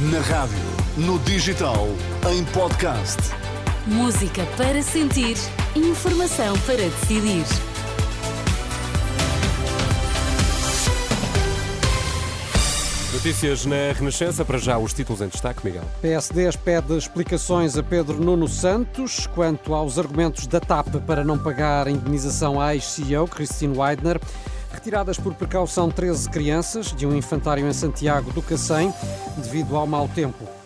Na rádio, no digital, em podcast. Música para sentir, informação para decidir. Notícias na Renascença, para já os títulos em destaque, Miguel. PSD pede explicações a Pedro Nuno Santos quanto aos argumentos da TAP para não pagar a indenização à ex-CEO Christine Weidner. Retiradas por precaução 13 crianças de um infantário em Santiago do Cacém devido ao mau tempo.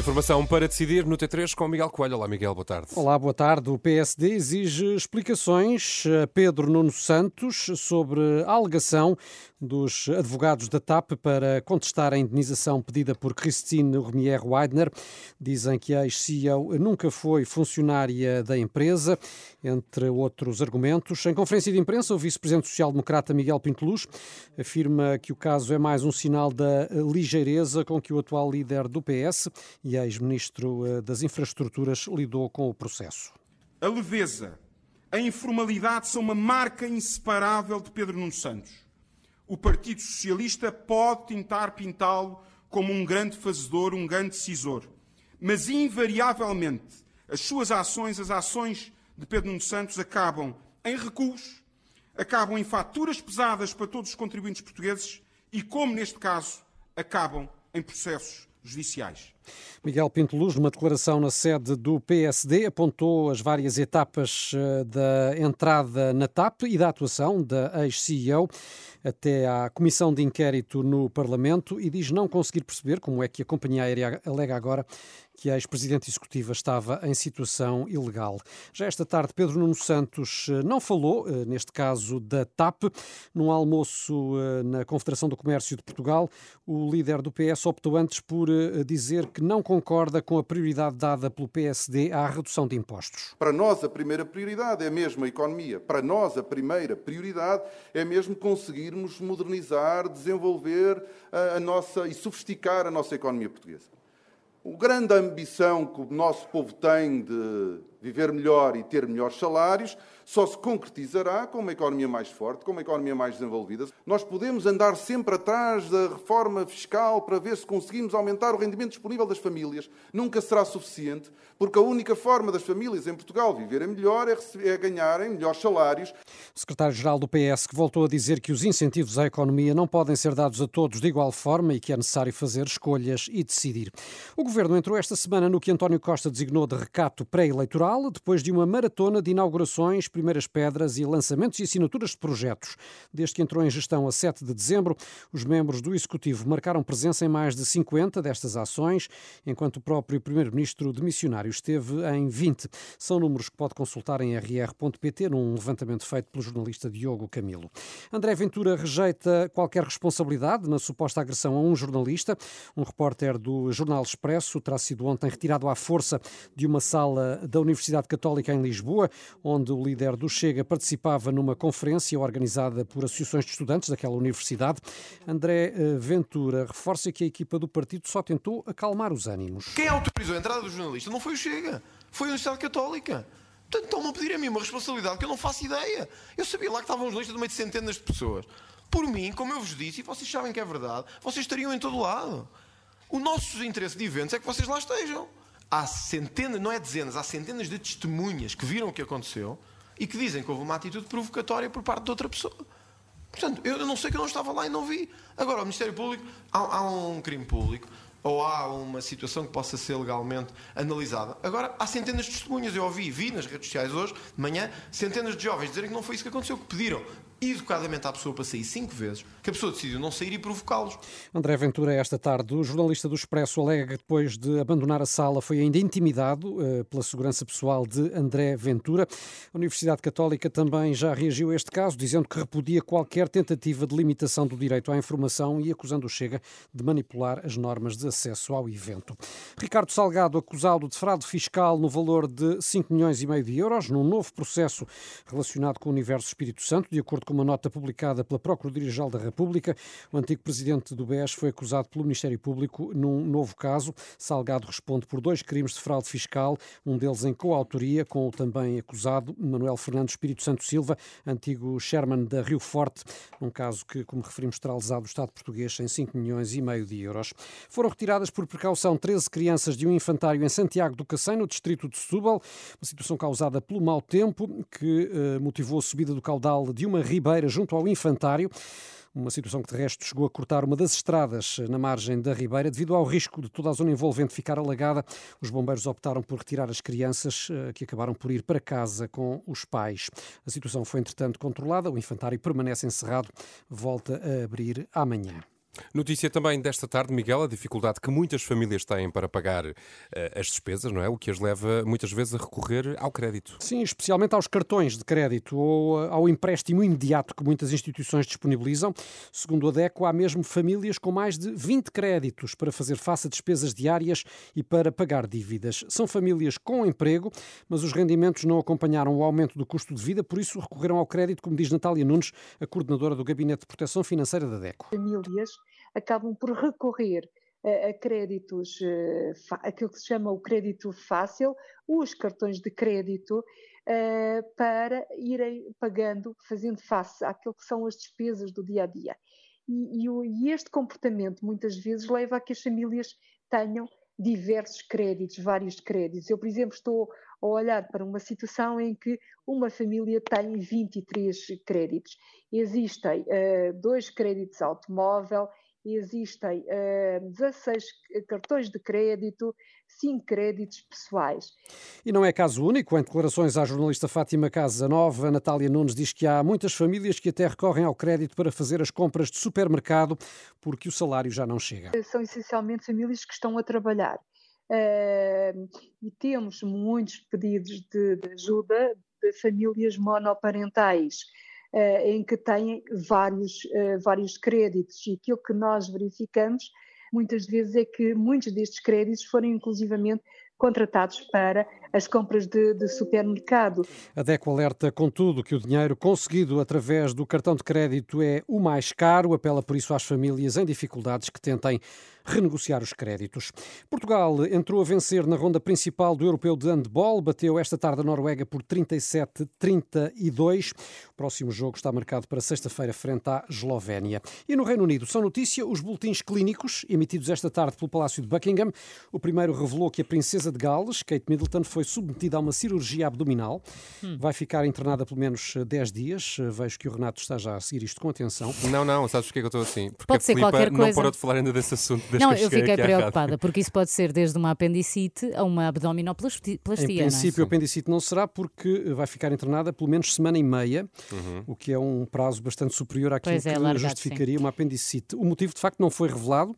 Informação para decidir no T3 com Miguel Coelho. Olá, Miguel, boa tarde. Olá, boa tarde. O PSD exige explicações a Pedro Nuno Santos sobre a alegação dos advogados da TAP para contestar a indenização pedida por Christine Romier Weidner. Dizem que a ex-CEO nunca foi funcionária da empresa, entre outros argumentos. Em conferência de imprensa, o vice-presidente social-democrata Miguel Pinteluz afirma que o caso é mais um sinal da ligeireza com que o atual líder do PS e ex-ministro eh, das Infraestruturas lidou com o processo. A leveza, a informalidade são uma marca inseparável de Pedro Nuno Santos o Partido Socialista pode tentar pintá-lo como um grande fazedor, um grande decisor. Mas, invariavelmente, as suas ações, as ações de Pedro Nuno Santos, acabam em recuos, acabam em faturas pesadas para todos os contribuintes portugueses e, como neste caso, acabam em processos judiciais. Miguel Pinto Luz, numa declaração na sede do PSD, apontou as várias etapas eh, da entrada na TAP e da atuação da ex-CEO até à comissão de inquérito no Parlamento e diz não conseguir perceber como é que a companhia aérea alega agora que a ex-presidente executiva estava em situação ilegal. Já esta tarde, Pedro Nuno Santos eh, não falou, eh, neste caso da TAP, num almoço na Confederação do Comércio de Portugal. O líder do PS optou antes por dizer que não concorda com a prioridade dada pelo PSD à redução de impostos. Para nós, a primeira prioridade é mesmo a economia. Para nós, a primeira prioridade é mesmo conseguirmos modernizar, desenvolver a nossa e sofisticar a nossa economia portuguesa. A grande ambição que o nosso povo tem de viver melhor e ter melhores salários só se concretizará com uma economia mais forte, com uma economia mais desenvolvida. Nós podemos andar sempre atrás da reforma fiscal para ver se conseguimos aumentar o rendimento disponível das famílias. Nunca será suficiente, porque a única forma das famílias em Portugal viverem melhor é, é ganharem melhores salários. O secretário-geral do PS que voltou a dizer que os incentivos à economia não podem ser dados a todos de igual forma e que é necessário fazer escolhas e decidir. O governo entrou esta semana no que António Costa designou de recato pré-eleitoral, depois de uma maratona de inaugurações primeiras pedras e lançamentos e assinaturas de projetos. Desde que entrou em gestão a 7 de dezembro, os membros do Executivo marcaram presença em mais de 50 destas ações, enquanto o próprio Primeiro-Ministro de Missionário esteve em 20. São números que pode consultar em rr.pt num levantamento feito pelo jornalista Diogo Camilo. André Ventura rejeita qualquer responsabilidade na suposta agressão a um jornalista. Um repórter do Jornal Expresso terá sido ontem retirado à força de uma sala da Universidade Católica em Lisboa, onde o líder do Chega participava numa conferência organizada por associações de estudantes daquela universidade. André eh, Ventura reforça que a equipa do partido só tentou acalmar os ânimos. Quem autorizou a entrada do jornalista não foi o Chega, foi a Universidade Católica. Portanto, estão-me a pedir a mim uma responsabilidade que eu não faço ideia. Eu sabia lá que estavam os jornalistas no meio de centenas de pessoas. Por mim, como eu vos disse, e vocês sabem que é verdade, vocês estariam em todo lado. O nosso interesse de eventos é que vocês lá estejam. Há centenas, não é dezenas, há centenas de testemunhas que viram o que aconteceu e que dizem que houve uma atitude provocatória por parte de outra pessoa. Portanto, eu não sei que eu não estava lá e não vi. Agora, o Ministério Público, há, há um crime público, ou há uma situação que possa ser legalmente analisada. Agora, há centenas de testemunhas. Eu ouvi, vi nas redes sociais hoje, de manhã, centenas de jovens dizerem que não foi isso que aconteceu, que pediram educadamente à pessoa para sair cinco vezes, que a pessoa decidiu não sair e provocá-los. André Ventura, esta tarde, o jornalista do Expresso alega que depois de abandonar a sala foi ainda intimidado uh, pela segurança pessoal de André Ventura. A Universidade Católica também já reagiu a este caso, dizendo que repudia qualquer tentativa de limitação do direito à informação e acusando o Chega de manipular as normas de acesso ao evento. Ricardo Salgado, acusado de fraude fiscal no valor de 5 milhões e meio de euros, num novo processo relacionado com o universo Espírito Santo, de acordo com uma nota publicada pela Procuradoria-Geral da República. O antigo presidente do BES foi acusado pelo Ministério Público num novo caso. Salgado responde por dois crimes de fraude fiscal, um deles em coautoria com o também acusado Manuel Fernando Espírito Santo Silva, antigo chairman da Rio Forte, um caso que, como referimos, terá lesado o Estado português em 5 milhões e meio de euros. Foram retiradas por precaução 13 crianças de um infantário em Santiago do Cacém, no distrito de Setúbal, uma situação causada pelo mau tempo que eh, motivou a subida do caudal de uma ribeira junto ao infantário. Uma situação que, de resto, chegou a cortar uma das estradas na margem da Ribeira. Devido ao risco de toda a zona envolvente ficar alagada, os bombeiros optaram por retirar as crianças, eh, que acabaram por ir para casa com os pais. A situação foi, entretanto, controlada. O infantário permanece encerrado, volta a abrir amanhã. Notícia também desta tarde, Miguel, a dificuldade que muitas famílias têm para pagar uh, as despesas, não é? O que as leva muitas vezes a recorrer ao crédito. Sim, especialmente aos cartões de crédito ou uh, ao empréstimo imediato que muitas instituições disponibilizam. Segundo a DECO, há mesmo famílias com mais de 20 créditos para fazer face a despesas diárias e para pagar dívidas. São famílias com emprego, mas os rendimentos não acompanharam o aumento do custo de vida, por isso recorreram ao crédito, como diz Natália Nunes, a coordenadora do Gabinete de Proteção Financeira da DECO. Famílias acabam por recorrer a, créditos, uh, aquilo que se chama o crédito fácil, os cartões de crédito, uh, para irem pagando, fazendo face àquilo que são as despesas do dia a dia. E, e este comportamento muitas vezes leva a que as famílias tenham diversos créditos, vários créditos. Eu, por exemplo, estou a olhar para uma situação em que uma família tem 23 créditos. Existem uh, dois créditos automóvel, existem uh, 16 cartões de crédito, 5 créditos pessoais. E não é caso único. Em declarações à jornalista Fátima Casa Nova, Natália Nunes diz que há muitas famílias que até recorrem ao crédito para fazer as compras de supermercado porque o salário já não chega. São essencialmente famílias que estão a trabalhar. E temos muitos pedidos de, de ajuda de famílias monoparentais uh, em que têm vários, uh, vários créditos. E aquilo que nós verificamos muitas vezes é que muitos destes créditos foram inclusivamente contratados para as compras de, de, supermercado. A DECO alerta, contudo, que o dinheiro conseguido através do cartão de crédito é o mais caro, apela por isso às famílias em dificuldades que tentem renegociar os créditos. Portugal entrou a vencer na ronda principal do Europeu de Handball, bateu esta tarde a Noruega por 37-32. O próximo jogo está marcado para sexta-feira frente à Eslovénia. E no Reino Unido são notícia os boletins clínicos emitidos esta tarde pelo Palácio de Buckingham. O primeiro revelou que a princesa de Gales, Kate Middleton, foi submetida a uma cirurgia abdominal. Hum. Vai ficar internada pelo menos 10 dias. Vejo que o Renato está já a seguir isto com atenção. Não, não, sabes porquê que eu estou assim? Porque Pode a Filipa qualquer não coisa. parou de falar ainda desse assunto. Desde Não, que eu fiquei aqui à preocupada, porque isso pode ser desde uma apendicite a uma abdominoplastia. Em não é? princípio, o apendicite não será porque vai ficar internada pelo menos semana e meia, Uhum. o que é um prazo bastante superior àquilo é, que largado, justificaria uma apendicite. O motivo, de facto, não foi revelado.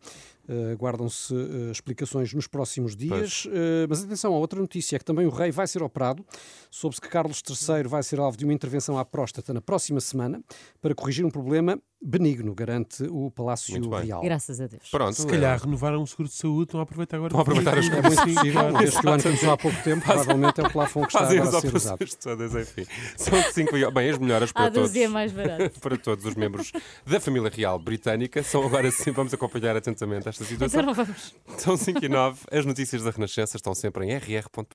Uh, Guardam-se uh, explicações nos próximos dias. Uh, mas atenção, a outra notícia é que também o rei vai ser operado. Soube-se que Carlos III vai ser alvo de uma intervenção à próstata na próxima semana para corrigir um problema benigno, garante o Palácio. Real. Graças a Deus. Pronto, Se calhar renovaram o seguro de saúde, estão a aproveitar agora. Estão a aproveitar as É muito possível, desde que o ano começou há pouco tempo, provavelmente é o plafond que está Fazem agora a ser usado. todas, enfim. São cinco. Bem, as melhoras para todos. é mais barato. para todos os membros da família real britânica. São agora sim, vamos acompanhar atentamente esta situação. Então vamos. São 5 e 9. As notícias da Renascença estão sempre em rr.pt.